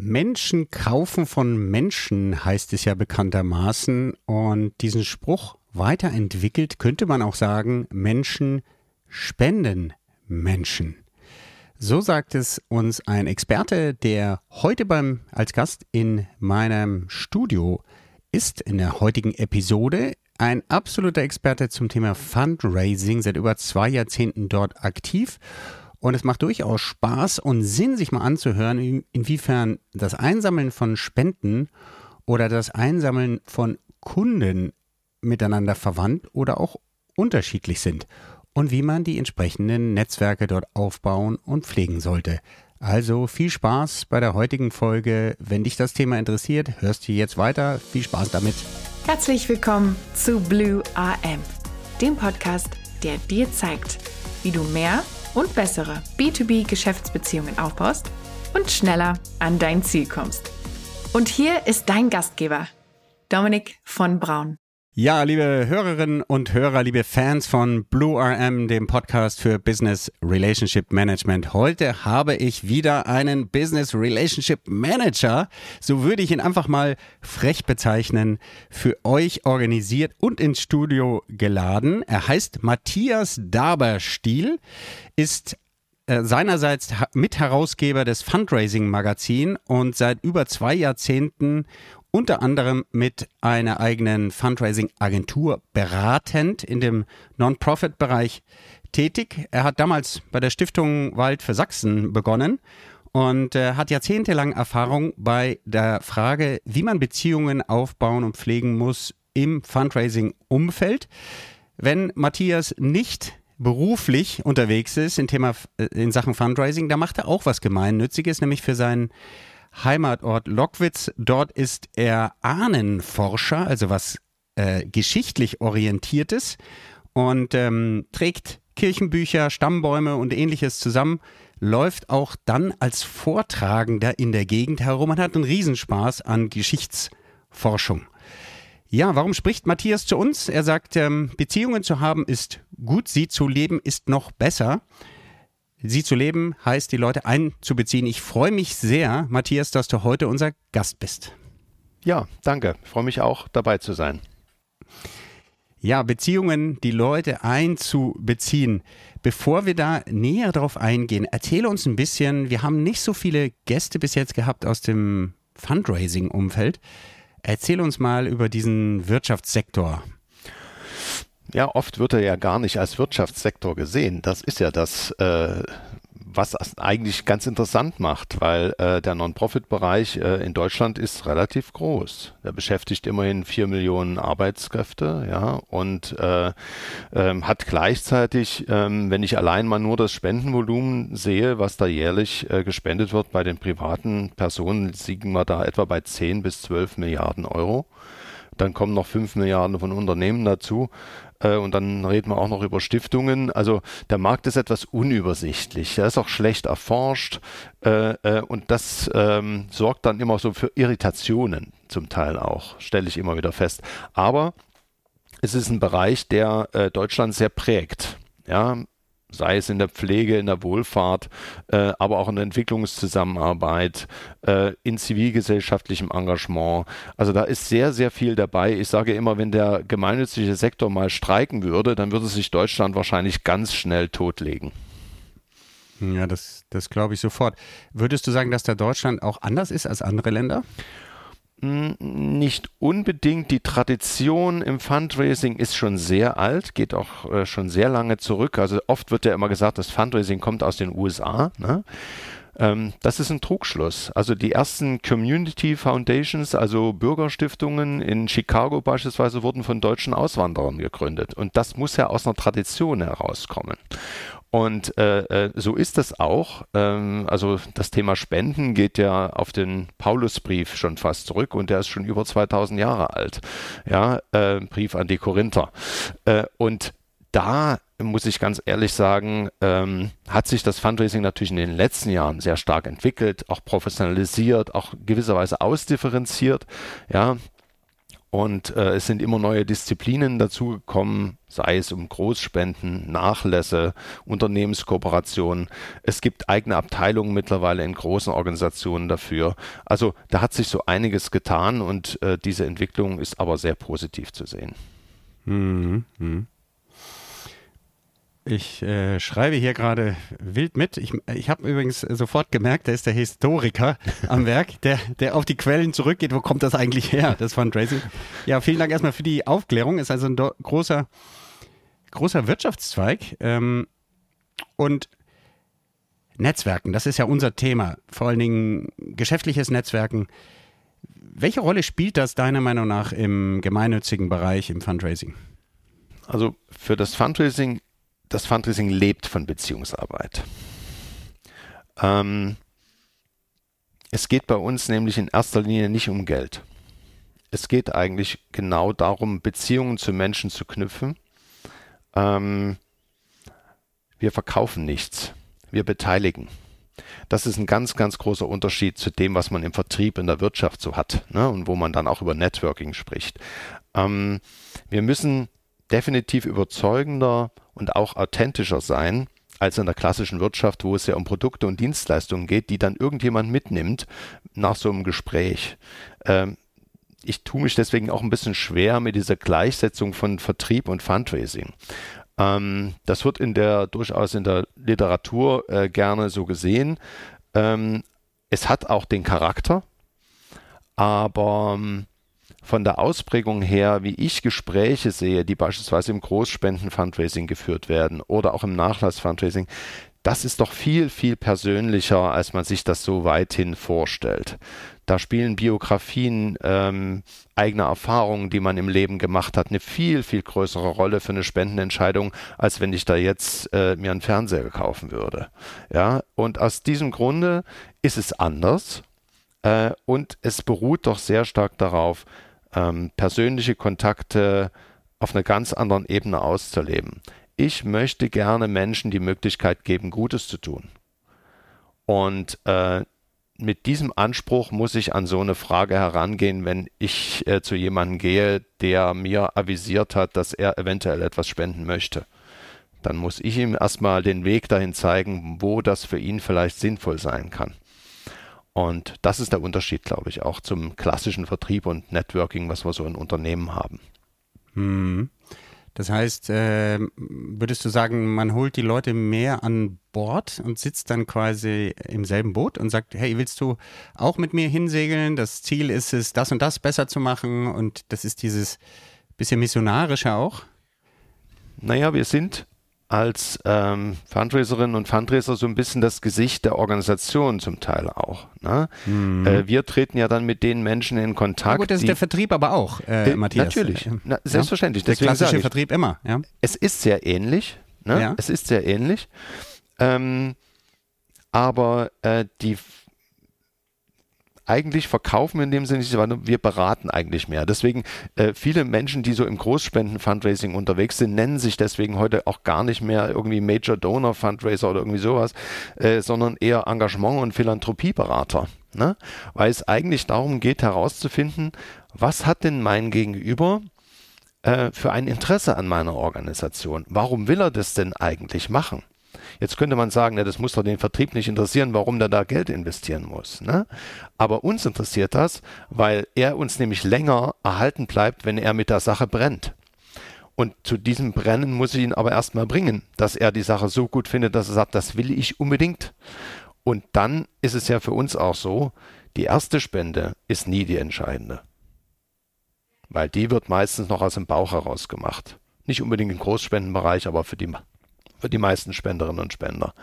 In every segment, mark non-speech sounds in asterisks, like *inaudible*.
Menschen kaufen von Menschen heißt es ja bekanntermaßen. Und diesen Spruch weiterentwickelt könnte man auch sagen, Menschen spenden Menschen. So sagt es uns ein Experte, der heute beim als Gast in meinem Studio ist in der heutigen Episode. Ein absoluter Experte zum Thema Fundraising, seit über zwei Jahrzehnten dort aktiv und es macht durchaus Spaß und Sinn, sich mal anzuhören, inwiefern das Einsammeln von Spenden oder das Einsammeln von Kunden miteinander verwandt oder auch unterschiedlich sind und wie man die entsprechenden Netzwerke dort aufbauen und pflegen sollte. Also viel Spaß bei der heutigen Folge. Wenn dich das Thema interessiert, hörst du jetzt weiter. Viel Spaß damit. Herzlich willkommen zu Blue AM, dem Podcast, der dir zeigt, wie du mehr und bessere B2B-Geschäftsbeziehungen aufbaust und schneller an dein Ziel kommst. Und hier ist dein Gastgeber, Dominik von Braun. Ja, liebe Hörerinnen und Hörer, liebe Fans von Blue RM, dem Podcast für Business Relationship Management. Heute habe ich wieder einen Business Relationship Manager, so würde ich ihn einfach mal frech bezeichnen, für euch organisiert und ins Studio geladen. Er heißt Matthias Daberstiel, ist äh, seinerseits Mitherausgeber des Fundraising Magazin und seit über zwei Jahrzehnten unter anderem mit einer eigenen Fundraising-Agentur beratend in dem Non-Profit-Bereich tätig. Er hat damals bei der Stiftung Wald für Sachsen begonnen und äh, hat jahrzehntelang Erfahrung bei der Frage, wie man Beziehungen aufbauen und pflegen muss im Fundraising-Umfeld. Wenn Matthias nicht beruflich unterwegs ist in Thema äh, in Sachen Fundraising, da macht er auch was gemeinnütziges, nämlich für seinen Heimatort Lockwitz. Dort ist er Ahnenforscher, also was äh, geschichtlich orientiertes und ähm, trägt Kirchenbücher, Stammbäume und ähnliches zusammen, läuft auch dann als Vortragender in der Gegend herum und hat einen Riesenspaß an Geschichtsforschung. Ja, warum spricht Matthias zu uns? Er sagt, ähm, Beziehungen zu haben ist gut, sie zu leben ist noch besser. Sie zu leben heißt, die Leute einzubeziehen. Ich freue mich sehr, Matthias, dass du heute unser Gast bist. Ja, danke. Ich freue mich auch, dabei zu sein. Ja, Beziehungen, die Leute einzubeziehen. Bevor wir da näher drauf eingehen, erzähle uns ein bisschen, wir haben nicht so viele Gäste bis jetzt gehabt aus dem Fundraising-Umfeld. Erzähl uns mal über diesen Wirtschaftssektor. Ja, oft wird er ja gar nicht als Wirtschaftssektor gesehen. Das ist ja das, äh, was eigentlich ganz interessant macht, weil äh, der Non-Profit-Bereich äh, in Deutschland ist relativ groß. Er beschäftigt immerhin vier Millionen Arbeitskräfte, ja, und äh, ähm, hat gleichzeitig, ähm, wenn ich allein mal nur das Spendenvolumen sehe, was da jährlich äh, gespendet wird bei den privaten Personen, liegen wir da etwa bei 10 bis 12 Milliarden Euro. Dann kommen noch 5 Milliarden von Unternehmen dazu. Äh, und dann reden wir auch noch über Stiftungen. Also der Markt ist etwas unübersichtlich. Er ist auch schlecht erforscht äh, äh, und das ähm, sorgt dann immer so für Irritationen zum Teil auch, stelle ich immer wieder fest. Aber es ist ein Bereich, der Deutschland sehr prägt. Ja, sei es in der Pflege, in der Wohlfahrt, äh, aber auch in der Entwicklungszusammenarbeit, äh, in zivilgesellschaftlichem Engagement. Also da ist sehr, sehr viel dabei. Ich sage immer, wenn der gemeinnützige Sektor mal streiken würde, dann würde sich Deutschland wahrscheinlich ganz schnell totlegen. Ja, das, das glaube ich sofort. Würdest du sagen, dass da Deutschland auch anders ist als andere Länder? Nicht unbedingt. Die Tradition im Fundraising ist schon sehr alt, geht auch äh, schon sehr lange zurück. Also oft wird ja immer gesagt, das Fundraising kommt aus den USA. Ne? Ähm, das ist ein Trugschluss. Also die ersten Community Foundations, also Bürgerstiftungen in Chicago beispielsweise, wurden von deutschen Auswanderern gegründet. Und das muss ja aus einer Tradition herauskommen. Und äh, äh, so ist es auch. Ähm, also das Thema Spenden geht ja auf den Paulusbrief schon fast zurück und der ist schon über 2000 Jahre alt. Ja, äh, Brief an die Korinther. Äh, und da muss ich ganz ehrlich sagen, ähm, hat sich das Fundraising natürlich in den letzten Jahren sehr stark entwickelt, auch professionalisiert, auch gewisserweise ausdifferenziert. Ja, Und äh, es sind immer neue Disziplinen dazugekommen, sei es um Großspenden, Nachlässe, Unternehmenskooperationen. Es gibt eigene Abteilungen mittlerweile in großen Organisationen dafür. Also da hat sich so einiges getan und äh, diese Entwicklung ist aber sehr positiv zu sehen. Mhm. Ich äh, schreibe hier gerade wild mit. Ich, ich habe übrigens sofort gemerkt, da ist der Historiker *laughs* am Werk, der, der auf die Quellen zurückgeht. Wo kommt das eigentlich her, das Fundraising? Ja, vielen Dank erstmal für die Aufklärung. Ist also ein großer, großer Wirtschaftszweig. Ähm, und Netzwerken, das ist ja unser Thema. Vor allen Dingen geschäftliches Netzwerken. Welche Rolle spielt das deiner Meinung nach im gemeinnützigen Bereich, im Fundraising? Also für das Fundraising das Fundraising lebt von Beziehungsarbeit. Ähm, es geht bei uns nämlich in erster Linie nicht um Geld. Es geht eigentlich genau darum, Beziehungen zu Menschen zu knüpfen. Ähm, wir verkaufen nichts, wir beteiligen. Das ist ein ganz, ganz großer Unterschied zu dem, was man im Vertrieb in der Wirtschaft so hat ne? und wo man dann auch über Networking spricht. Ähm, wir müssen definitiv überzeugender und auch authentischer sein als in der klassischen Wirtschaft, wo es ja um Produkte und Dienstleistungen geht, die dann irgendjemand mitnimmt nach so einem Gespräch. Ähm, ich tue mich deswegen auch ein bisschen schwer mit dieser Gleichsetzung von Vertrieb und Fundraising. Ähm, das wird in der durchaus in der Literatur äh, gerne so gesehen. Ähm, es hat auch den Charakter, aber ähm, von der Ausprägung her, wie ich Gespräche sehe, die beispielsweise im Großspenden-Fundraising geführt werden oder auch im Nachlass-Fundraising, das ist doch viel, viel persönlicher, als man sich das so weithin vorstellt. Da spielen Biografien, ähm, eigene Erfahrungen, die man im Leben gemacht hat, eine viel, viel größere Rolle für eine Spendenentscheidung, als wenn ich da jetzt äh, mir einen Fernseher kaufen würde. Ja, und aus diesem Grunde ist es anders äh, und es beruht doch sehr stark darauf, ähm, persönliche Kontakte auf einer ganz anderen Ebene auszuleben. Ich möchte gerne Menschen die Möglichkeit geben, Gutes zu tun. Und äh, mit diesem Anspruch muss ich an so eine Frage herangehen, wenn ich äh, zu jemandem gehe, der mir avisiert hat, dass er eventuell etwas spenden möchte. Dann muss ich ihm erstmal den Weg dahin zeigen, wo das für ihn vielleicht sinnvoll sein kann. Und das ist der Unterschied, glaube ich, auch zum klassischen Vertrieb und Networking, was wir so in Unternehmen haben. Hm. Das heißt, äh, würdest du sagen, man holt die Leute mehr an Bord und sitzt dann quasi im selben Boot und sagt, hey, willst du auch mit mir hinsegeln? Das Ziel ist es, das und das besser zu machen und das ist dieses bisschen missionarische auch? Naja, wir sind als ähm, Fundraiserinnen und Fundraiser so ein bisschen das Gesicht der Organisation zum Teil auch. Ne? Mhm. Äh, wir treten ja dann mit den Menschen in Kontakt. Ja gut, das ist der Vertrieb aber auch, äh, Matthias. Natürlich, Na, selbstverständlich. Ja? Der klassische ich, Vertrieb immer. Ja? Es ist sehr ähnlich. Ne? Ja. Es ist sehr ähnlich. Ähm, aber äh, die eigentlich verkaufen in dem Sinne nicht, sondern wir beraten eigentlich mehr. Deswegen äh, viele Menschen, die so im Großspenden-Fundraising unterwegs sind, nennen sich deswegen heute auch gar nicht mehr irgendwie Major Donor Fundraiser oder irgendwie sowas, äh, sondern eher Engagement- und Philanthropieberater. Ne? Weil es eigentlich darum geht herauszufinden, was hat denn mein Gegenüber äh, für ein Interesse an meiner Organisation? Warum will er das denn eigentlich machen? Jetzt könnte man sagen, na, das muss doch den Vertrieb nicht interessieren, warum der da Geld investieren muss. Ne? Aber uns interessiert das, weil er uns nämlich länger erhalten bleibt, wenn er mit der Sache brennt. Und zu diesem Brennen muss ich ihn aber erstmal bringen, dass er die Sache so gut findet, dass er sagt, das will ich unbedingt. Und dann ist es ja für uns auch so, die erste Spende ist nie die entscheidende. Weil die wird meistens noch aus dem Bauch heraus gemacht. Nicht unbedingt im Großspendenbereich, aber für die die meisten Spenderinnen und Spender.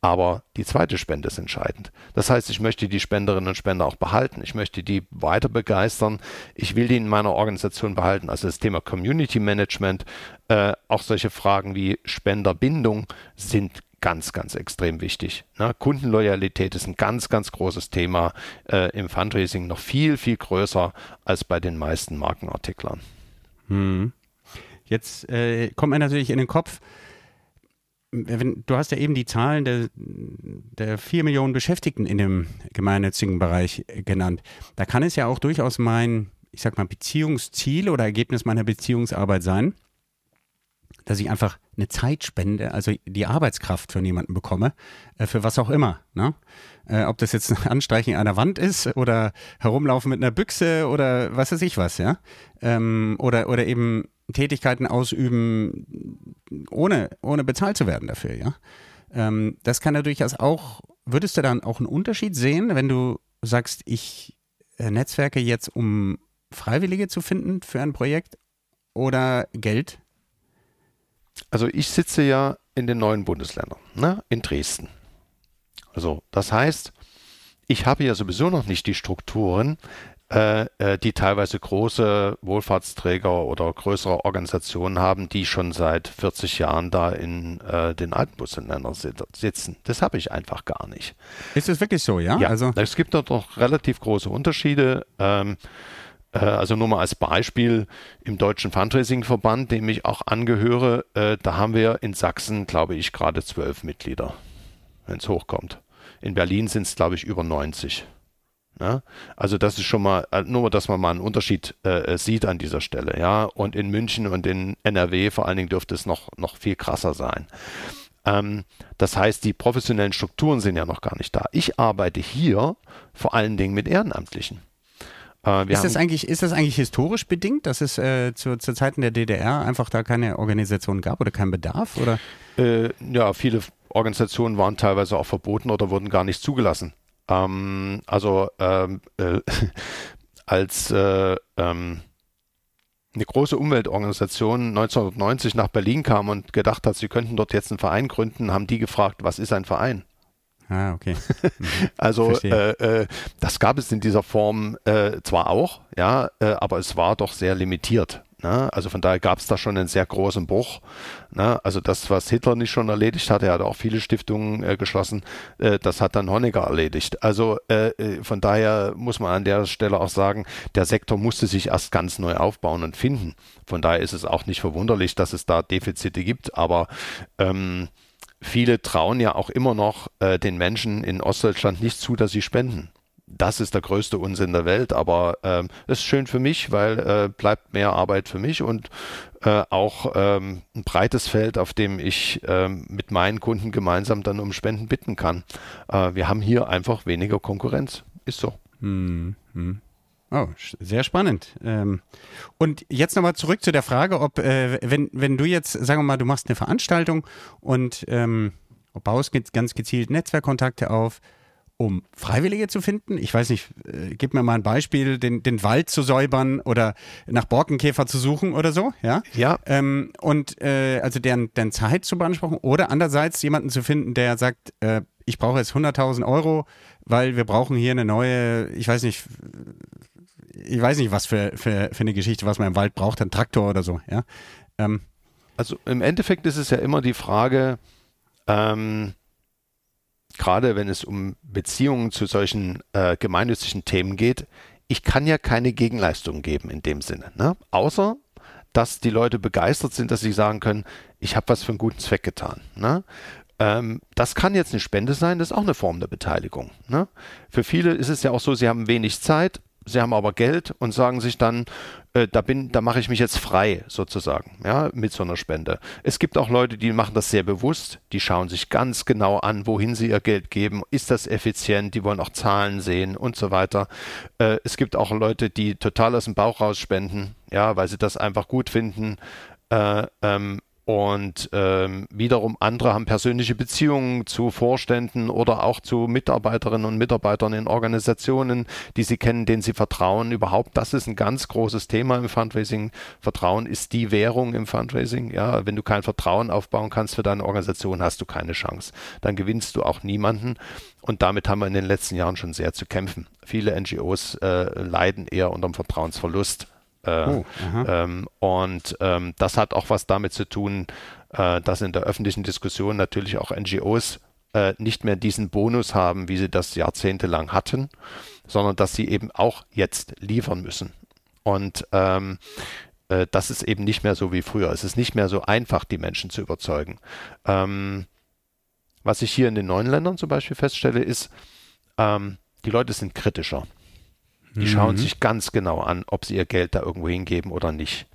Aber die zweite Spende ist entscheidend. Das heißt, ich möchte die Spenderinnen und Spender auch behalten. Ich möchte die weiter begeistern. Ich will die in meiner Organisation behalten. Also das Thema Community Management, äh, auch solche Fragen wie Spenderbindung sind ganz, ganz extrem wichtig. Ne? Kundenloyalität ist ein ganz, ganz großes Thema äh, im Fundraising, noch viel, viel größer als bei den meisten Markenartiklern. Hm. Jetzt äh, kommt mir natürlich in den Kopf, wenn, du hast ja eben die Zahlen der, der vier Millionen Beschäftigten in dem gemeinnützigen Bereich genannt. Da kann es ja auch durchaus mein ich sag mal, Beziehungsziel oder Ergebnis meiner Beziehungsarbeit sein, dass ich einfach eine Zeit spende, also die Arbeitskraft von jemandem bekomme, äh, für was auch immer. Ne? Äh, ob das jetzt ein Anstreichen einer Wand ist oder herumlaufen mit einer Büchse oder was weiß ich was, ja. Ähm, oder, oder eben Tätigkeiten ausüben, ohne, ohne bezahlt zu werden dafür, ja. Ähm, das kann ja durchaus auch, würdest du dann auch einen Unterschied sehen, wenn du sagst, ich äh, netzwerke jetzt, um Freiwillige zu finden für ein Projekt oder Geld? Also ich sitze ja in den neuen Bundesländern, ne? in Dresden. Also das heißt, ich habe ja sowieso noch nicht die Strukturen, die teilweise große Wohlfahrtsträger oder größere Organisationen haben, die schon seit 40 Jahren da in äh, den alten Bundesländern sitzen. Das habe ich einfach gar nicht. Ist es wirklich so, ja? Ja, also es gibt dort noch relativ große Unterschiede. Ähm, äh, also nur mal als Beispiel im Deutschen Fundraising-Verband, dem ich auch angehöre, äh, da haben wir in Sachsen, glaube ich, gerade zwölf Mitglieder, wenn es hochkommt. In Berlin sind es, glaube ich, über 90. Ja? Also das ist schon mal, äh, nur dass man mal einen Unterschied äh, sieht an dieser Stelle. Ja? Und in München und in NRW vor allen Dingen dürfte es noch, noch viel krasser sein. Ähm, das heißt, die professionellen Strukturen sind ja noch gar nicht da. Ich arbeite hier vor allen Dingen mit Ehrenamtlichen. Äh, ist, das eigentlich, ist das eigentlich historisch bedingt, dass es äh, zu, zu Zeiten der DDR einfach da keine Organisation gab oder keinen Bedarf? Oder? Äh, ja, viele Organisationen waren teilweise auch verboten oder wurden gar nicht zugelassen. Ähm, also ähm, äh, *laughs* als äh, ähm, eine große Umweltorganisation 1990 nach Berlin kam und gedacht hat, sie könnten dort jetzt einen Verein gründen, haben die gefragt, was ist ein Verein? Ah, okay. *laughs* Mhm. also äh, äh, das gab es in dieser Form äh, zwar auch, ja, äh, aber es war doch sehr limitiert. Ne? Also von daher gab es da schon einen sehr großen Bruch. Ne? Also das, was Hitler nicht schon erledigt hat, er hat auch viele Stiftungen äh, geschlossen, äh, das hat dann Honecker erledigt. Also äh, äh, von daher muss man an der Stelle auch sagen, der Sektor musste sich erst ganz neu aufbauen und finden. Von daher ist es auch nicht verwunderlich, dass es da Defizite gibt, aber ähm, viele trauen ja auch immer noch äh, den Menschen in Ostdeutschland nicht zu, dass sie spenden das ist der größte Unsinn der Welt, aber ähm, ist schön für mich, weil äh, bleibt mehr Arbeit für mich und äh, auch ähm, ein breites Feld, auf dem ich ähm, mit meinen Kunden gemeinsam dann um Spenden bitten kann. Äh, wir haben hier einfach weniger Konkurrenz. Ist so. Hm, hm. Oh, sehr spannend. Ähm, und jetzt nochmal zurück zu der Frage, ob, äh, wenn, wenn du jetzt, sagen wir mal, du machst eine Veranstaltung und ähm, baust ganz gezielt Netzwerkkontakte auf, um Freiwillige zu finden. Ich weiß nicht, äh, gib mir mal ein Beispiel, den, den Wald zu säubern oder nach Borkenkäfer zu suchen oder so, ja? Ja. Ähm, und äh, also deren, deren Zeit zu beanspruchen oder andererseits jemanden zu finden, der sagt, äh, ich brauche jetzt 100.000 Euro, weil wir brauchen hier eine neue, ich weiß nicht, ich weiß nicht, was für, für, für eine Geschichte, was man im Wald braucht, ein Traktor oder so, ja? Ähm, also im Endeffekt ist es ja immer die Frage, ähm, gerade wenn es um Beziehungen zu solchen äh, gemeinnützigen Themen geht, ich kann ja keine Gegenleistung geben in dem Sinne. Ne? Außer, dass die Leute begeistert sind, dass sie sagen können, ich habe was für einen guten Zweck getan. Ne? Ähm, das kann jetzt eine Spende sein, das ist auch eine Form der Beteiligung. Ne? Für viele ist es ja auch so, sie haben wenig Zeit, sie haben aber Geld und sagen sich dann, äh, da bin, da mache ich mich jetzt frei sozusagen, ja, mit so einer Spende. Es gibt auch Leute, die machen das sehr bewusst, die schauen sich ganz genau an, wohin sie ihr Geld geben, ist das effizient, die wollen auch Zahlen sehen und so weiter. Äh, es gibt auch Leute, die total aus dem Bauch raus spenden, ja, weil sie das einfach gut finden. Äh, ähm, und ähm, wiederum andere haben persönliche Beziehungen zu Vorständen oder auch zu Mitarbeiterinnen und Mitarbeitern in Organisationen, die sie kennen, denen sie vertrauen. Überhaupt, das ist ein ganz großes Thema im Fundraising. Vertrauen ist die Währung im Fundraising. Ja, wenn du kein Vertrauen aufbauen kannst für deine Organisation, hast du keine Chance. Dann gewinnst du auch niemanden. Und damit haben wir in den letzten Jahren schon sehr zu kämpfen. Viele NGOs äh, leiden eher unter dem Vertrauensverlust oh, ähm, und ähm, das hat auch was damit zu tun, äh, dass in der öffentlichen Diskussion natürlich auch NGOs äh, nicht mehr diesen Bonus haben, wie sie das jahrzehntelang hatten, sondern dass sie eben auch jetzt liefern müssen. Und ähm, äh, das ist eben nicht mehr so wie früher. Es ist nicht mehr so einfach, die Menschen zu überzeugen. Ähm, was ich hier in den neuen Ländern zum Beispiel feststelle, ist, ähm, die Leute sind kritischer. Die mhm. schauen sich ganz genau an, ob sie ihr Geld da irgendwo hingeben oder nicht.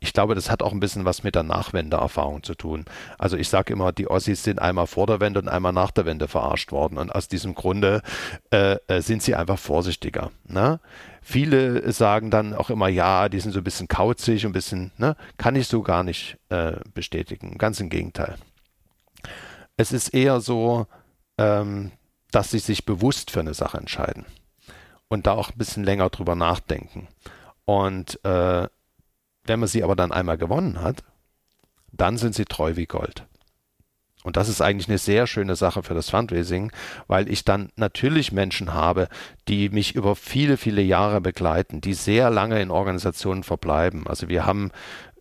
Ich glaube, das hat auch ein bisschen was mit der Nachwendeerfahrung zu tun. Also ich sage immer, die Ossis sind einmal vor der Wende und einmal nach der Wende verarscht worden. Und aus diesem Grunde äh, äh sind sie einfach vorsichtiger. Ne? Viele sagen dann auch immer, ja, die sind so ein bisschen kauzig, ein bisschen, ne? kann ich so gar nicht äh, bestätigen. Ganz im Gegenteil. Es ist eher so, ähm, dass sie sich bewusst für eine Sache entscheiden und da auch ein bisschen länger drüber nachdenken. Und äh, wenn man sie aber dann einmal gewonnen hat, dann sind sie treu wie Gold. Und das ist eigentlich eine sehr schöne Sache für das Fundraising, weil ich dann natürlich Menschen habe, die mich über viele, viele Jahre begleiten, die sehr lange in Organisationen verbleiben. Also wir haben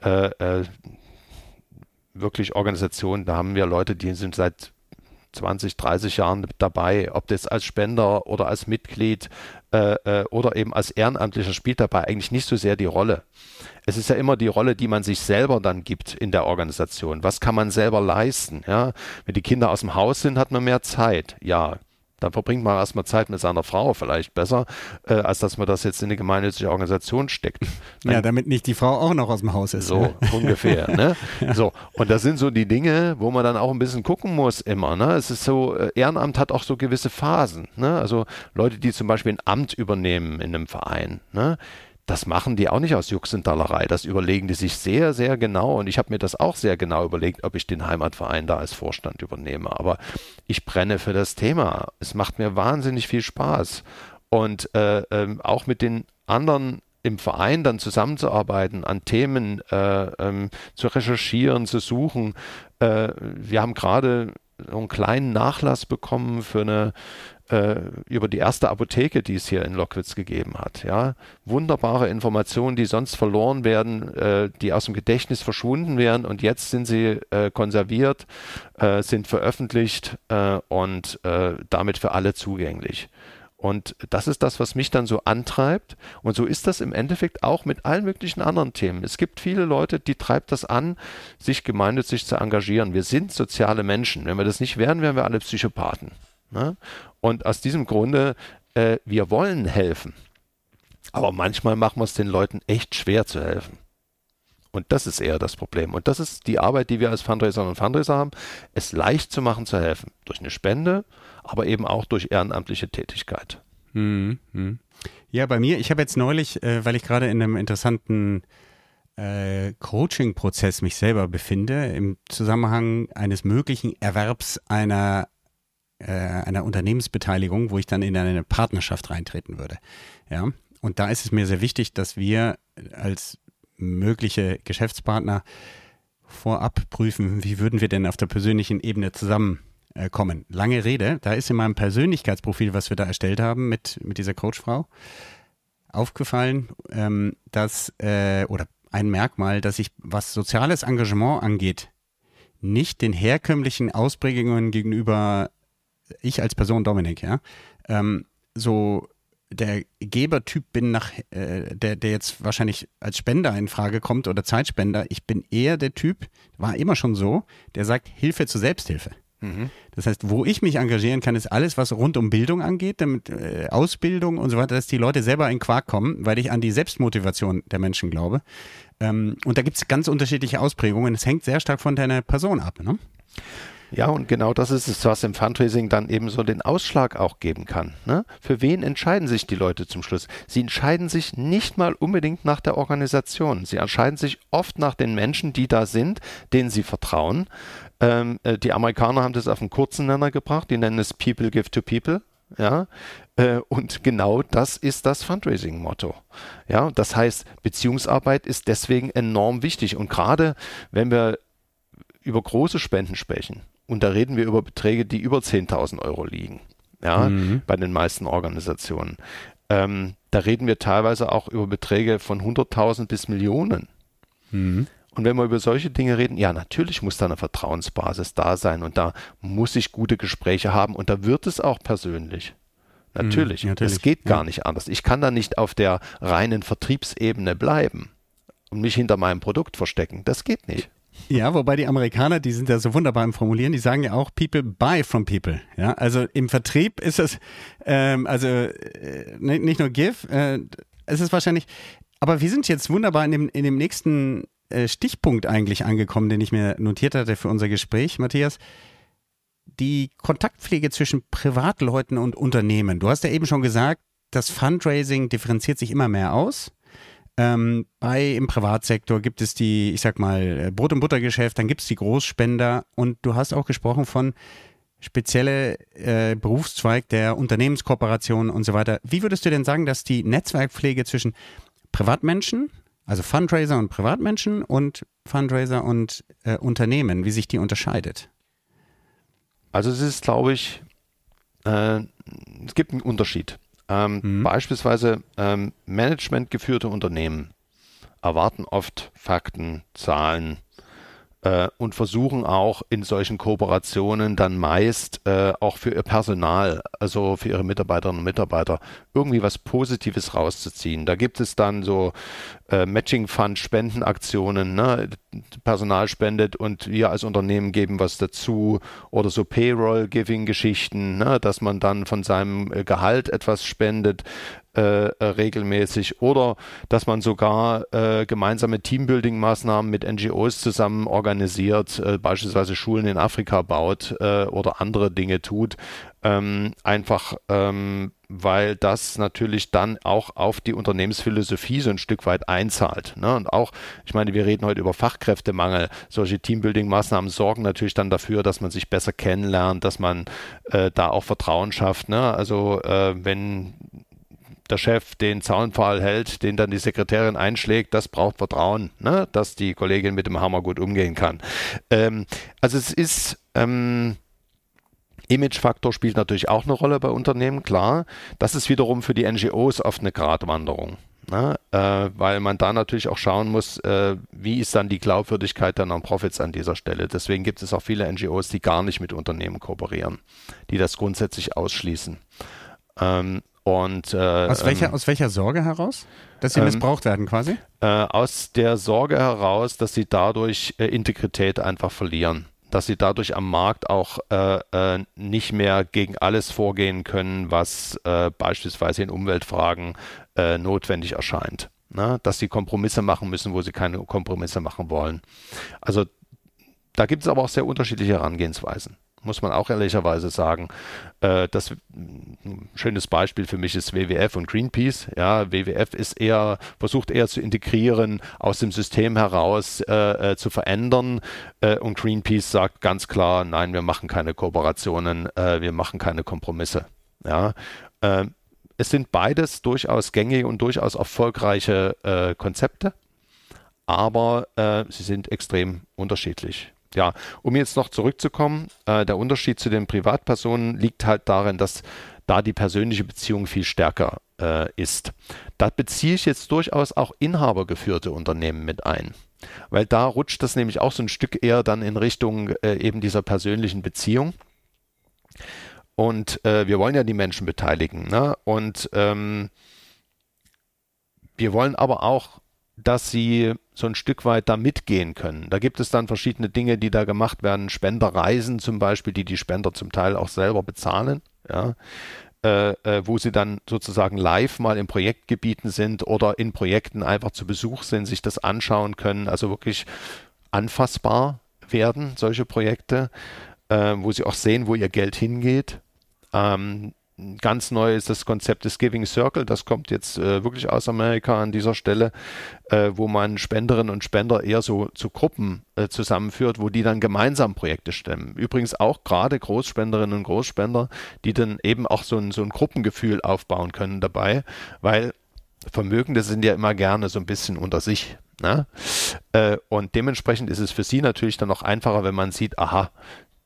äh, äh, wirklich Organisationen, da haben wir Leute, die sind seit 20, 30 Jahren dabei, ob das als Spender oder als Mitglied äh, äh, oder eben als Ehrenamtlicher spielt dabei eigentlich nicht so sehr die Rolle. Es ist ja immer die Rolle, die man sich selber dann gibt in der Organisation. Was kann man selber leisten? Ja? Wenn die Kinder aus dem Haus sind, hat man mehr Zeit. Ja, dann verbringt man erstmal Zeit mit seiner Frau vielleicht besser, äh, als dass man das jetzt in eine gemeinnützige Organisation steckt. ja, damit nicht die Frau auch noch aus dem Haus ist. So ne? ungefähr. *laughs* Ne? ja. So, und das sind so die Dinge, wo man dann auch ein bisschen gucken muss immer. Ne? Es ist so, äh, Ehrenamt hat auch so gewisse Phasen. Ne? Also Leute, die zum Beispiel ein Amt übernehmen in einem Verein, ne? Das machen die auch nicht aus Jux. Das überlegen die sich sehr, sehr genau. Und ich habe mir das auch sehr genau überlegt, ob ich den Heimatverein da als Vorstand übernehme. Aber ich brenne für das Thema. Es macht mir wahnsinnig viel Spaß. Und äh, äh, auch mit den anderen im Verein dann zusammenzuarbeiten, an Themen äh, ähm, zu recherchieren, zu suchen. Äh, wir haben gerade einen kleinen Nachlass bekommen für eine äh, über die erste Apotheke, die es hier in Lockwitz gegeben hat. Ja, wunderbare Informationen, die sonst verloren werden, äh, die aus dem Gedächtnis verschwunden wären und jetzt sind sie äh, konserviert, äh, sind veröffentlicht äh, und damit für alle zugänglich. Und das ist das, was mich dann so antreibt. Und so ist das im Endeffekt auch mit allen möglichen anderen Themen. Es gibt viele Leute, die treibt das an, sich gemeinnützig zu engagieren. Wir sind soziale Menschen. Wenn wir das nicht wären, wären wir alle Psychopathen. Ne? Und aus diesem Grunde, äh, wir wollen helfen. Aber manchmal machen wir es den Leuten echt schwer zu helfen. Und das ist eher das Problem. Und das ist die Arbeit, die wir als Fundraiser und Fundraiser haben, es leicht zu machen, zu helfen. Durch eine Spende, aber eben auch durch ehrenamtliche Tätigkeit. Mhm. Ja, bei mir, ich habe jetzt neulich, äh, weil ich gerade in einem interessanten äh, Coaching-Prozess mich selber befinde, im Zusammenhang eines möglichen Erwerbs einer äh, einer Unternehmensbeteiligung, wo ich dann in eine Partnerschaft reintreten würde. Ja, und da ist es mir sehr wichtig, dass wir als mögliche Geschäftspartner vorab prüfen, wie würden wir denn auf der persönlichen Ebene zusammenkommen. Lange Rede, da ist in meinem Persönlichkeitsprofil, was wir da erstellt haben mit, mit dieser Coachfrau, aufgefallen, ähm, dass, äh, oder ein Merkmal, dass ich, was soziales Engagement angeht, nicht den herkömmlichen Ausprägungen gegenüber ich als Person Dominik, ja, ähm, so der Gebertyp bin nach, äh, der, der jetzt wahrscheinlich als Spender in Frage kommt oder Zeitspender, ich bin eher der Typ, war immer schon so, der sagt Hilfe zur Selbsthilfe. Mhm. Das heißt, wo ich mich engagieren kann, ist alles, was rund um Bildung angeht, damit, äh, Ausbildung und so weiter, dass die Leute selber in Quark kommen, weil ich an die Selbstmotivation der Menschen glaube. Ähm, und da gibt es ganz unterschiedliche Ausprägungen. Es hängt sehr stark von deiner Person ab. Ne? Ja, und genau das ist es, was im Fundraising dann eben so den Ausschlag auch geben kann. Ne? Für wen entscheiden sich die Leute zum Schluss? Sie entscheiden sich nicht mal unbedingt nach der Organisation. Sie entscheiden sich oft nach den Menschen, die da sind, denen sie vertrauen. Ähm, äh, die Amerikaner haben das auf einen kurzen Nenner gebracht. Die nennen es People give to People. Ja, äh, und genau das ist das Fundraising-Motto. Ja, das heißt, Beziehungsarbeit ist deswegen enorm wichtig. Und gerade wenn wir über große Spenden sprechen, und da reden wir über Beträge, die über 10.000 Euro liegen, ja, mhm. bei den meisten Organisationen. Ähm, da reden wir teilweise auch über Beträge von 100.000 bis Millionen. Mhm. Und wenn wir über solche Dinge reden, ja, natürlich muss da eine Vertrauensbasis da sein und da muss ich gute Gespräche haben und da wird es auch persönlich. Natürlich. Mhm, natürlich. Es geht gar ja. nicht anders. Ich kann da nicht auf der reinen Vertriebsebene bleiben und mich hinter meinem Produkt verstecken. Das geht nicht. Ja, wobei die Amerikaner, die sind ja so wunderbar im Formulieren, die sagen ja auch People buy from people. Ja, also im Vertrieb ist es, ähm, also äh, nicht nur give, äh, es ist wahrscheinlich, aber wir sind jetzt wunderbar in dem, in dem nächsten äh, Stichpunkt eigentlich angekommen, den ich mir notiert hatte für unser Gespräch, Matthias. Die Kontaktpflege zwischen Privatleuten und Unternehmen. Du hast ja eben schon gesagt, das Fundraising differenziert sich immer mehr aus. Ähm, bei im Privatsektor gibt es die, ich sag mal, Brot- und Buttergeschäft, dann gibt es die Großspender und du hast auch gesprochen von spezielle äh, Berufszweig der Unternehmenskooperation und so weiter. Wie würdest du denn sagen, dass die Netzwerkpflege zwischen Privatmenschen, also Fundraiser und Privatmenschen und Fundraiser und äh, Unternehmen, wie sich die unterscheidet? Also es ist, glaube ich, äh, es gibt einen Unterschied. Ähm, mhm. Beispielsweise ähm, managementgeführte Unternehmen erwarten oft Fakten, Zahlen, äh, und versuchen auch in solchen Kooperationen dann meist äh, auch für ihr Personal, also für ihre Mitarbeiterinnen und Mitarbeiter, irgendwie was Positives rauszuziehen. Da gibt es dann so äh, Matching Fund Spendenaktionen, ne? Personal spendet und wir als Unternehmen geben was dazu oder so Payroll Giving Geschichten, ne? dass man dann von seinem äh, Gehalt etwas spendet äh, äh, regelmäßig oder dass man sogar äh, gemeinsame Teambuilding-Maßnahmen mit NGOs zusammen organisiert, äh, beispielsweise Schulen in Afrika baut äh, oder andere Dinge tut, ähm, einfach ähm, weil das natürlich dann auch auf die Unternehmensphilosophie so ein Stück weit einzahlt. Ne? Und auch, ich meine, wir reden heute über Fachkräftemangel. Solche Teambuilding-Maßnahmen sorgen natürlich dann dafür, dass man sich besser kennenlernt, dass man äh, da auch Vertrauen schafft. Ne? Also äh, wenn der Chef den Zaunpfahl hält, den dann die Sekretärin einschlägt, das braucht Vertrauen, ne? dass die Kollegin mit dem Hammer gut umgehen kann. Ähm, also es ist ähm, Imagefaktor spielt natürlich auch eine Rolle bei Unternehmen, klar. Das ist wiederum für die NGOs oft eine Gratwanderung. Ne? Äh, weil man da natürlich auch schauen muss, äh, wie ist dann die Glaubwürdigkeit der Non-Profits an dieser Stelle. Deswegen gibt es auch viele NGOs, die gar nicht mit Unternehmen kooperieren, die das grundsätzlich ausschließen. Ähm, und, äh, aus, welcher, ähm, aus welcher Sorge heraus? Dass sie ähm, missbraucht werden quasi? Äh, aus der Sorge heraus, dass sie dadurch äh, Integrität einfach verlieren. Dass sie dadurch am Markt auch äh, äh, nicht mehr gegen alles vorgehen können, was äh, beispielsweise in Umweltfragen notwendig erscheint. Na, dass sie Kompromisse machen müssen, wo sie keine Kompromisse machen wollen. Also da gibt es aber auch sehr unterschiedliche Herangehensweisen muss man auch ehrlicherweise sagen. Äh, das ein schönes Beispiel für mich ist WWF und Greenpeace. Ja, WWF ist eher, versucht eher zu integrieren, aus dem System heraus äh, äh, zu verändern. Äh, und Greenpeace sagt ganz klar, nein, wir machen keine Kooperationen, äh, wir machen keine Kompromisse. Ja, äh, es sind beides durchaus gängige und durchaus erfolgreiche Konzepte, aber sie sind extrem unterschiedlich ja, um jetzt noch zurückzukommen, äh, der Unterschied zu den Privatpersonen liegt halt darin, dass da die persönliche Beziehung viel stärker äh, ist. Da beziehe ich jetzt durchaus auch inhabergeführte Unternehmen mit ein. Weil da rutscht das nämlich auch so ein Stück eher dann in Richtung äh, eben dieser persönlichen Beziehung. Und äh, wir wollen ja die Menschen beteiligen. Ne? Und ähm, wir wollen aber auch dass sie so ein Stück weit da mitgehen können. Da gibt es dann verschiedene Dinge, die da gemacht werden. Spenderreisen zum Beispiel, die die Spender zum Teil auch selber bezahlen, ja, äh, äh, wo sie dann sozusagen live mal in Projektgebieten sind oder in Projekten einfach zu Besuch sind, sich das anschauen können, also wirklich anfassbar werden, solche Projekte, äh, wo sie auch sehen, wo ihr Geld hingeht. Ähm, Ganz neu ist das Konzept des Giving Circle. Das kommt jetzt äh, wirklich aus Amerika an dieser Stelle, äh, wo man Spenderinnen und Spender eher so zu Gruppen äh, zusammenführt, wo die dann gemeinsam Projekte stemmen. Übrigens auch gerade Großspenderinnen und Großspender, die dann eben auch so ein, so ein Gruppengefühl aufbauen können dabei, weil Vermögende sind ja immer gerne so ein bisschen unter sich. Ne? Äh, und dementsprechend ist es für sie natürlich dann auch einfacher, wenn man sieht, aha,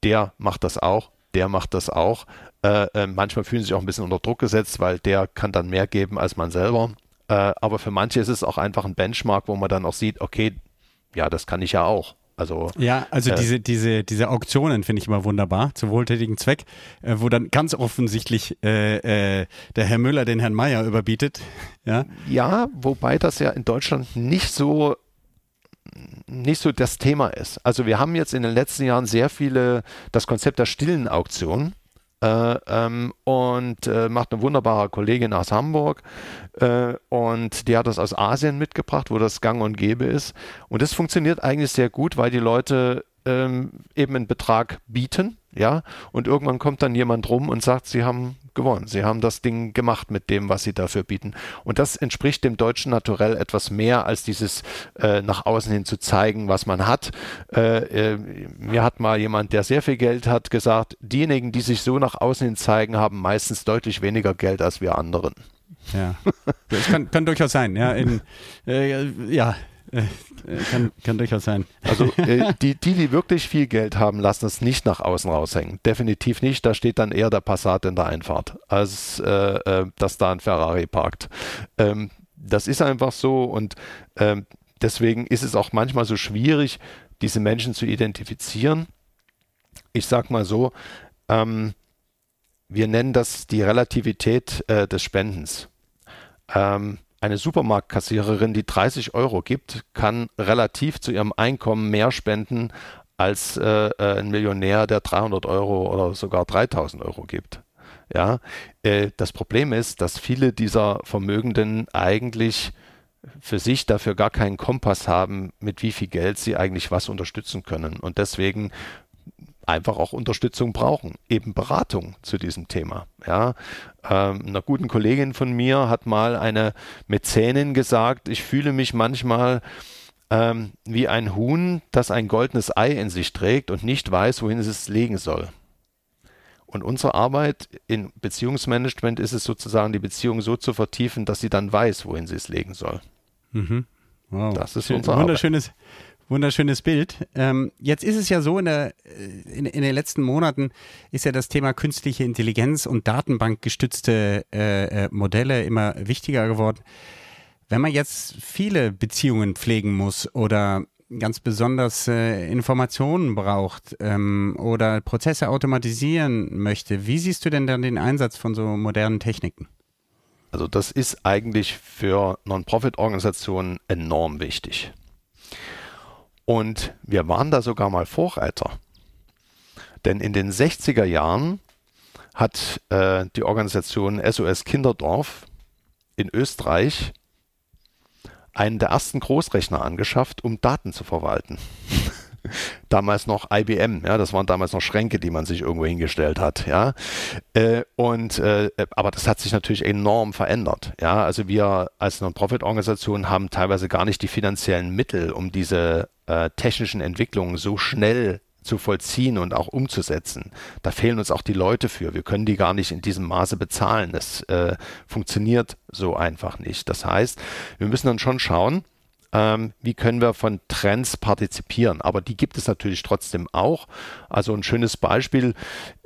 der macht das auch, der macht das auch. Äh, äh, manchmal fühlen sie sich auch ein bisschen unter Druck gesetzt, weil der kann dann mehr geben als man selber. Äh, aber für manche ist es auch einfach ein Benchmark, wo man dann auch sieht, okay, ja, das kann ich ja auch. Also, ja, also äh, diese, diese, diese Auktionen finde ich immer wunderbar, zu wohltätigen Zweck, äh, wo dann ganz offensichtlich äh, äh, der Herr Müller den Herrn Meier überbietet. Ja? ja, wobei das ja in Deutschland nicht so nicht so das Thema ist. Also wir haben jetzt in den letzten Jahren sehr viele, das Konzept der stillen Auktion äh, ähm, und äh, macht eine wunderbare Kollegin aus Hamburg äh, und die hat das aus Asien mitgebracht, wo das gang und gäbe ist. Und das funktioniert eigentlich sehr gut, weil die Leute ähm, eben einen Betrag bieten, ja, und irgendwann kommt dann jemand rum und sagt, sie haben gewonnen, sie haben das Ding gemacht mit dem, was sie dafür bieten. Und das entspricht dem deutschen Naturell etwas mehr als dieses äh, nach außen hin zu zeigen, was man hat. Äh, äh, mir hat mal jemand, der sehr viel Geld hat, gesagt, diejenigen, die sich so nach außen hin zeigen, haben meistens deutlich weniger Geld als wir anderen. Ja, das kann, kann durchaus sein. Ja, in, äh, ja kann, kann durchaus sein. Also *laughs* äh, die, die, die wirklich viel Geld haben, lassen es nicht nach außen raushängen. Definitiv nicht. Da steht dann eher der Passat in der Einfahrt, als äh, äh, dass da ein Ferrari parkt. Ähm, das ist einfach so und ähm, deswegen ist es auch manchmal so schwierig, diese Menschen zu identifizieren. Ich sag mal so, ähm, wir nennen das die Relativität äh, des Spendens. Ähm, eine Supermarktkassiererin, die 30 Euro gibt, kann relativ zu ihrem Einkommen mehr spenden als äh, äh ein Millionär, der 300 Euro oder sogar 3000 Euro gibt. Ja, äh, das Problem ist, dass viele dieser Vermögenden eigentlich für sich dafür gar keinen Kompass haben, mit wie viel Geld sie eigentlich was unterstützen können. Und deswegen einfach auch Unterstützung brauchen, eben Beratung zu diesem Thema. Ja, ähm, einer guten Kollegin von mir hat mal eine Mäzenin gesagt, ich fühle mich manchmal ähm, wie ein Huhn, das ein goldenes Ei in sich trägt und nicht weiß, wohin es es legen soll. Und unsere Arbeit in Beziehungsmanagement ist es sozusagen, die Beziehung so zu vertiefen, dass sie dann weiß, wohin sie es legen soll. Mhm. Wow. Das ist unser wunderschönes, Arbeit. Wunderschönes Bild. Ähm, jetzt ist es ja so, in, der, äh, in, in, den letzten Monaten ist ja das Thema künstliche Intelligenz und datenbankgestützte äh, äh, Modelle immer wichtiger geworden. Wenn man jetzt viele Beziehungen pflegen muss oder ganz besonders äh, Informationen braucht ähm, oder Prozesse automatisieren möchte, wie siehst du denn dann den Einsatz von so modernen Techniken? Also das ist eigentlich für Non-Profit-Organisationen enorm wichtig. Und wir waren da sogar mal Vorreiter. Denn in den 60er Jahren hat äh, die Organisation SOS Kinderdorf in Österreich einen der ersten Großrechner angeschafft, um Daten zu verwalten. *laughs* damals noch IBM, ja, das waren damals noch Schränke, die man sich irgendwo hingestellt hat, ja. Äh, und äh, aber das hat sich natürlich enorm verändert, ja. Also wir als Non-Profit-Organisation haben teilweise gar nicht die finanziellen Mittel, um diese äh, technischen Entwicklungen so schnell zu vollziehen und auch umzusetzen. Da fehlen uns auch die Leute für. Wir können die gar nicht in diesem Maße bezahlen. Das äh, funktioniert so einfach nicht. Das heißt, wir müssen dann schon schauen, ähm, wie können wir von Trends partizipieren. Aber die gibt es natürlich trotzdem auch. Also ein schönes Beispiel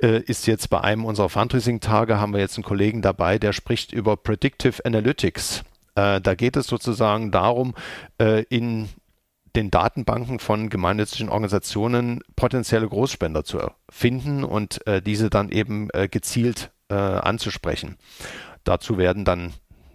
äh, ist jetzt bei einem unserer Fundraising-Tage haben wir jetzt einen Kollegen dabei, der spricht über Predictive Analytics. Äh, da geht es sozusagen darum, äh, in den Datenbanken von gemeinnützigen Organisationen potenzielle Großspender zu finden und äh, diese dann eben äh, gezielt äh, anzusprechen. Dazu werden dann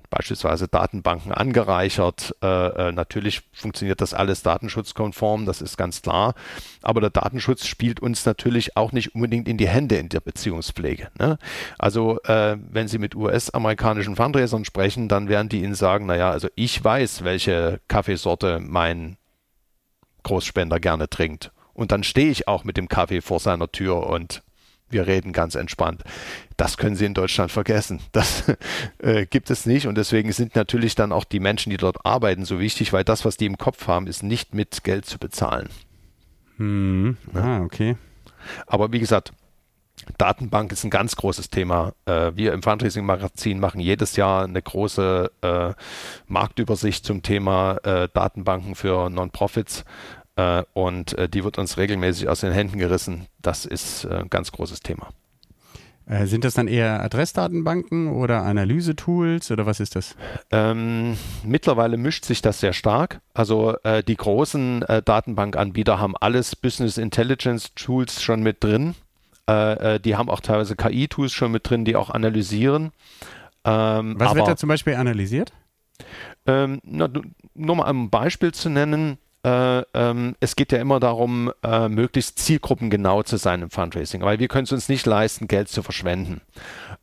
beispielsweise Datenbanken angereichert. Äh, äh, natürlich funktioniert das alles datenschutzkonform, das ist ganz klar. Aber der Datenschutz spielt uns natürlich auch nicht unbedingt in die Hände in der Beziehungspflege. Ne? Also äh, wenn Sie mit US-amerikanischen Fundraisern sprechen, dann werden die Ihnen sagen, naja, also ich weiß, welche Kaffeesorte mein Großspender gerne trinkt. Und dann stehe ich auch mit dem Kaffee vor seiner Tür und wir reden ganz entspannt. Das können Sie in Deutschland vergessen. Das *laughs* äh, gibt es nicht und deswegen sind natürlich dann auch die Menschen, die dort arbeiten, so wichtig, weil das, was die im Kopf haben, ist nicht mit Geld zu bezahlen. Hm. Ah, okay. Aber wie gesagt, Datenbank ist ein ganz großes Thema. Äh, wir im Fundraising-Magazin machen jedes Jahr eine große äh, Marktübersicht zum Thema äh, Datenbanken für Non-Profits und die wird uns regelmäßig aus den Händen gerissen. Das ist ein ganz großes Thema. Sind das dann eher Adressdatenbanken oder Analysetools oder was ist das? Ähm, mittlerweile mischt sich das sehr stark. Also äh, die großen äh, Datenbankanbieter haben alles Business Intelligence Tools schon mit drin. Äh, die haben auch teilweise KI-Tools schon mit drin, die auch analysieren. Ähm, was wird da zum Beispiel analysiert? Ähm, na, nur mal ein Beispiel zu nennen äh, ähm, es geht ja immer darum, äh, möglichst zielgruppengenau zu sein im Fundraising, weil wir können es uns nicht leisten, Geld zu verschwenden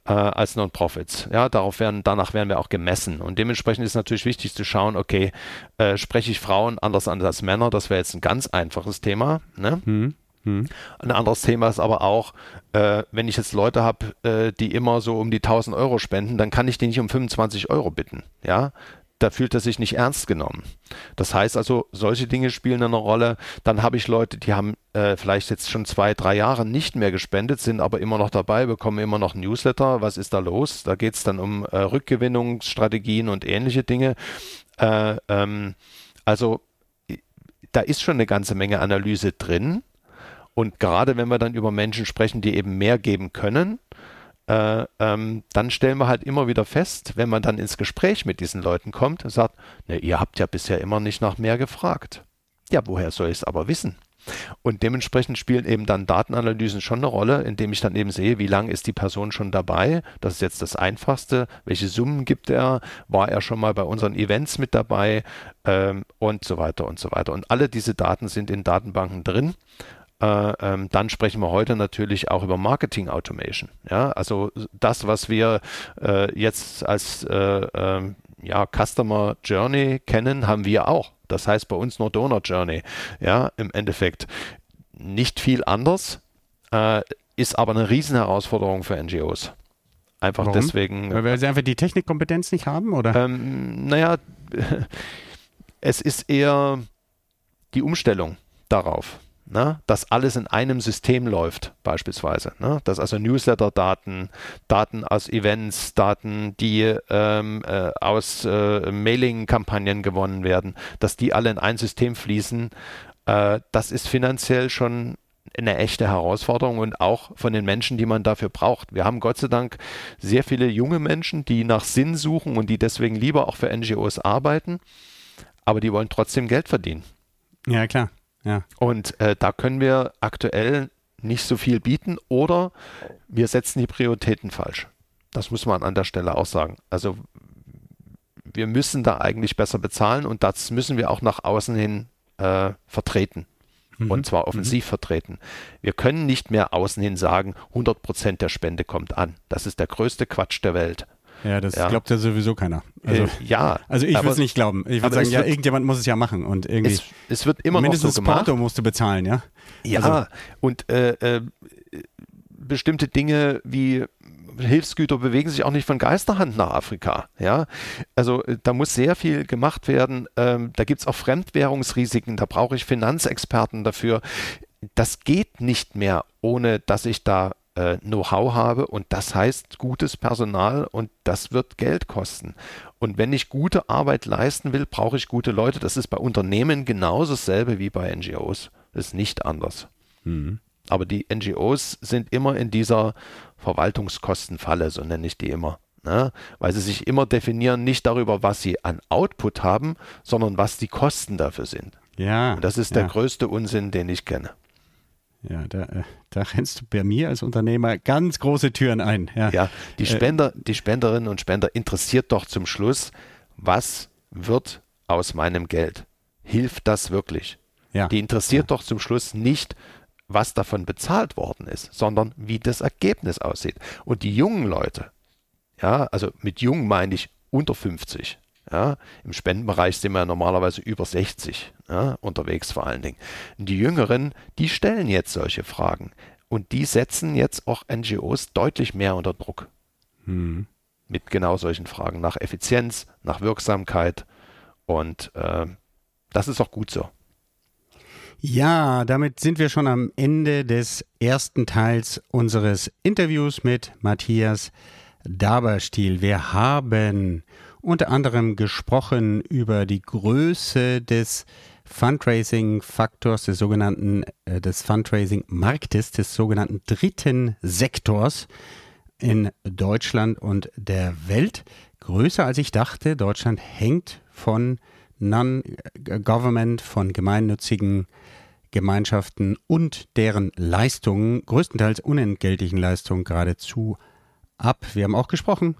äh, als Non-Profits. Ja, darauf werden, danach werden wir auch gemessen. Und dementsprechend ist natürlich wichtig zu schauen, okay, äh, spreche ich Frauen anders an als Männer? Das wäre jetzt ein ganz einfaches Thema. Ne? Hm. Hm. Ein anderes Thema ist aber auch, äh, wenn ich jetzt Leute habe, äh, die immer so um die 1000 Euro spenden, dann kann ich die nicht um 25 Euro bitten. Ja, da fühlt er sich nicht ernst genommen. Das heißt also, solche Dinge spielen eine Rolle. Dann habe ich Leute, die haben äh, vielleicht jetzt schon zwei, drei Jahre nicht mehr gespendet, sind aber immer noch dabei, bekommen immer noch Newsletter. Was ist da los? Da geht es dann um äh, Rückgewinnungsstrategien und ähnliche Dinge. Äh, ähm, also da ist schon eine ganze Menge Analyse drin. Und gerade wenn wir dann über Menschen sprechen, die eben mehr geben können, äh, ähm, dann stellen wir halt immer wieder fest, wenn man dann ins Gespräch mit diesen Leuten kommt und sagt, ne, ihr habt ja bisher immer nicht nach mehr gefragt. Ja, woher soll ich es aber wissen? Und dementsprechend spielen eben dann Datenanalysen schon eine Rolle, indem ich dann eben sehe, wie lange ist die Person schon dabei. Das ist jetzt das Einfachste. Welche Summen gibt er? War er schon mal bei unseren Events mit dabei? Ähm, und so weiter und so weiter. Und alle diese Daten sind in Datenbanken drin. Äh, ähm, dann sprechen wir heute natürlich auch über Marketing Automation. Ja, also das, was wir äh, jetzt als äh, ähm, ja, Customer Journey kennen, haben wir auch. Das heißt bei uns nur Donor Journey. Ja, im Endeffekt nicht viel anders, äh, ist aber eine Riesenherausforderung für NGOs. Einfach Warum? deswegen. Weil sie einfach die Technikkompetenz nicht haben, oder? Ähm, naja, *laughs* es ist eher die Umstellung darauf ne, dass alles in einem System läuft, beispielsweise. Ne, dass also Newsletter-Daten, Daten aus Events, Daten, die ähm, äh, aus äh, Mailing-Kampagnen gewonnen werden, dass die alle in ein System fließen, äh, das ist finanziell schon eine echte Herausforderung und auch von den Menschen, die man dafür braucht. Wir haben Gott sei Dank sehr viele junge Menschen, die nach Sinn suchen und die deswegen lieber auch für NGOs arbeiten, aber die wollen trotzdem Geld verdienen. Ja, klar. Ja. Und äh, da können wir aktuell nicht so viel bieten oder wir setzen die Prioritäten falsch. Das muss man an der Stelle auch sagen. Also wir müssen da eigentlich besser bezahlen und das müssen wir auch nach außen hin äh, vertreten. Mhm. Und zwar offensiv mhm. vertreten. Wir können nicht mehr außen hin sagen, 100 Prozent der Spende kommt an. Das ist der größte Quatsch der Welt. Ja, das ja. glaubt ja sowieso keiner. Also, äh, ja. Also ich würde es nicht glauben. Ich würde sagen, ja, irgendjemand muss es ja machen und irgendwie. Es, es wird immer noch so gemacht. Porto musst du bezahlen, ja? Ja, also, und äh, äh, bestimmte Dinge wie Hilfsgüter bewegen sich auch nicht von Geisterhand nach Afrika. Ja, also äh, da muss sehr viel gemacht werden. Ähm, da gibt es auch Fremdwährungsrisiken. Da brauche ich Finanzexperten dafür. Das geht nicht mehr, ohne dass ich da äh, Know-how habe und das heißt gutes Personal und das wird Geld kosten. Und wenn ich gute Arbeit leisten will, brauche ich gute Leute. Das ist bei Unternehmen genauso dasselbe wie bei NGOs. Das ist nicht anders. Mhm. Aber die NGOs sind immer in dieser Verwaltungskostenfalle, so nenne ich die immer. Ne? Weil sie sich immer definieren, nicht darüber, was sie an Output haben, sondern was die Kosten dafür sind. Ja. Und das ist ja. der größte Unsinn, den ich kenne. Ja, da, äh, da rennst du bei mir als Unternehmer ganz große Türen ein. Ja, ja die äh, Spender, die Spenderinnen und Spender interessiert doch zum Schluss, was wird aus meinem Geld? Hilft das wirklich? Ja. Die interessiert ja. doch zum Schluss nicht, was davon bezahlt worden ist, sondern wie das Ergebnis aussieht. Und die jungen Leute, ja, also mit jung meine ich unter 50, ja, Im Spendenbereich sind wir normalerweise über 60 ja, unterwegs vor allen Dingen. Die Jüngeren, die stellen jetzt solche Fragen und die setzen jetzt auch NGOs deutlich mehr unter Druck. Hm. Mit genau solchen Fragen nach Effizienz, nach Wirksamkeit und äh, das ist auch gut so. Ja, damit sind wir schon am Ende des ersten Teils unseres Interviews mit Matthias Daberstiel. Wir haben unter anderem gesprochen über die Größe des Fundraising-Faktors, des sogenannten, äh, des Fundraising-Marktes, des sogenannten dritten Sektors in Deutschland und der Welt. Größer als ich dachte. Deutschland hängt von Non-Government, von gemeinnützigen Gemeinschaften und deren Leistungen, größtenteils unentgeltlichen Leistungen, geradezu ab. Wir haben auch gesprochen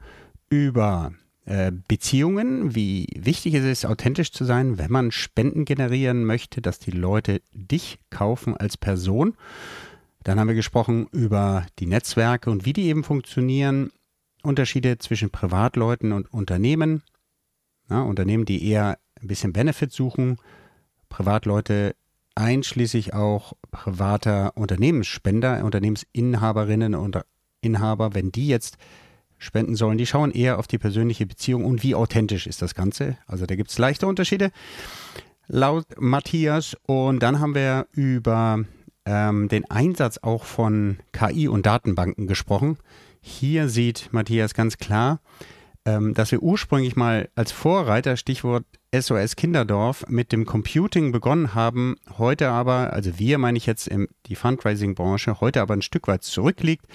über äh, Beziehungen, wie wichtig es ist, authentisch zu sein, wenn man Spenden generieren möchte, dass die Leute dich kaufen als Person. Dann haben wir gesprochen über die Netzwerke und wie die eben funktionieren, Unterschiede zwischen Privatleuten und Unternehmen. Ja, Unternehmen, die eher ein bisschen Benefit suchen, Privatleute einschließlich auch privater Unternehmensspender, Unternehmensinhaberinnen und Inhaber, wenn die jetzt spenden sollen, die schauen eher auf die persönliche Beziehung und wie authentisch ist das Ganze. Also da gibt es leichte Unterschiede laut Matthias. Und dann haben wir über ähm, den Einsatz auch von KI und Datenbanken gesprochen. Hier sieht Matthias ganz klar, ähm, dass wir ursprünglich mal als Vorreiter, Stichwort SOS Kinderdorf, mit dem Computing begonnen haben, heute aber, also wir meine ich jetzt in die Fundraising-Branche, heute aber ein Stück weit zurückliegt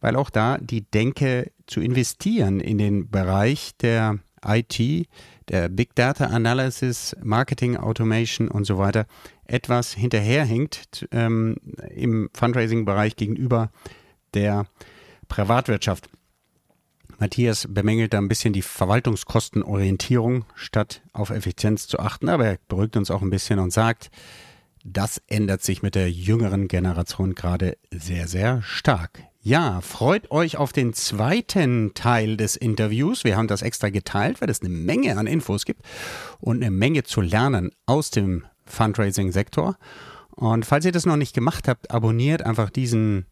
weil auch da die Denke zu investieren in den Bereich der IT, der Big Data Analysis, Marketing Automation und so weiter etwas hinterherhinkt ähm, im Fundraising-Bereich gegenüber der Privatwirtschaft. Matthias bemängelt da ein bisschen die Verwaltungskostenorientierung, statt auf Effizienz zu achten, aber er beruhigt uns auch ein bisschen und sagt, das ändert sich mit der jüngeren Generation gerade sehr, sehr stark. Ja, freut euch auf den zweiten Teil des Interviews. Wir haben das extra geteilt, weil es eine Menge an Infos gibt und eine Menge zu lernen aus dem Fundraising-Sektor. Und falls ihr das noch nicht gemacht habt, abonniert einfach diesen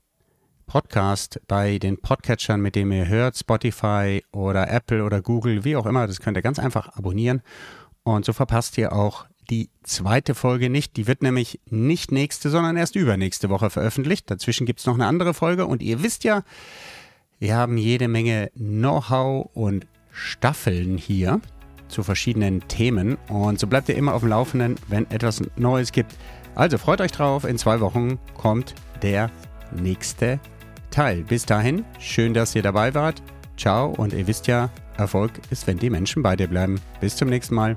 Podcast bei den Podcatchern, mit dem ihr hört, Spotify oder Apple oder Google, wie auch immer. Das könnt ihr ganz einfach abonnieren. Und so verpasst ihr auch die zweite Folge nicht. Die wird nämlich nicht nächste, sondern erst übernächste Woche veröffentlicht. Dazwischen gibt es noch eine andere Folge und ihr wisst ja, wir haben jede Menge Know-how und Staffeln hier zu verschiedenen Themen und so bleibt ihr immer auf dem Laufenden, wenn etwas Neues gibt. Also freut euch drauf, in zwei Wochen kommt der nächste Teil. Bis dahin, schön, dass ihr dabei wart. Ciao und ihr wisst ja, Erfolg ist, wenn die Menschen bei dir bleiben. Bis zum nächsten Mal.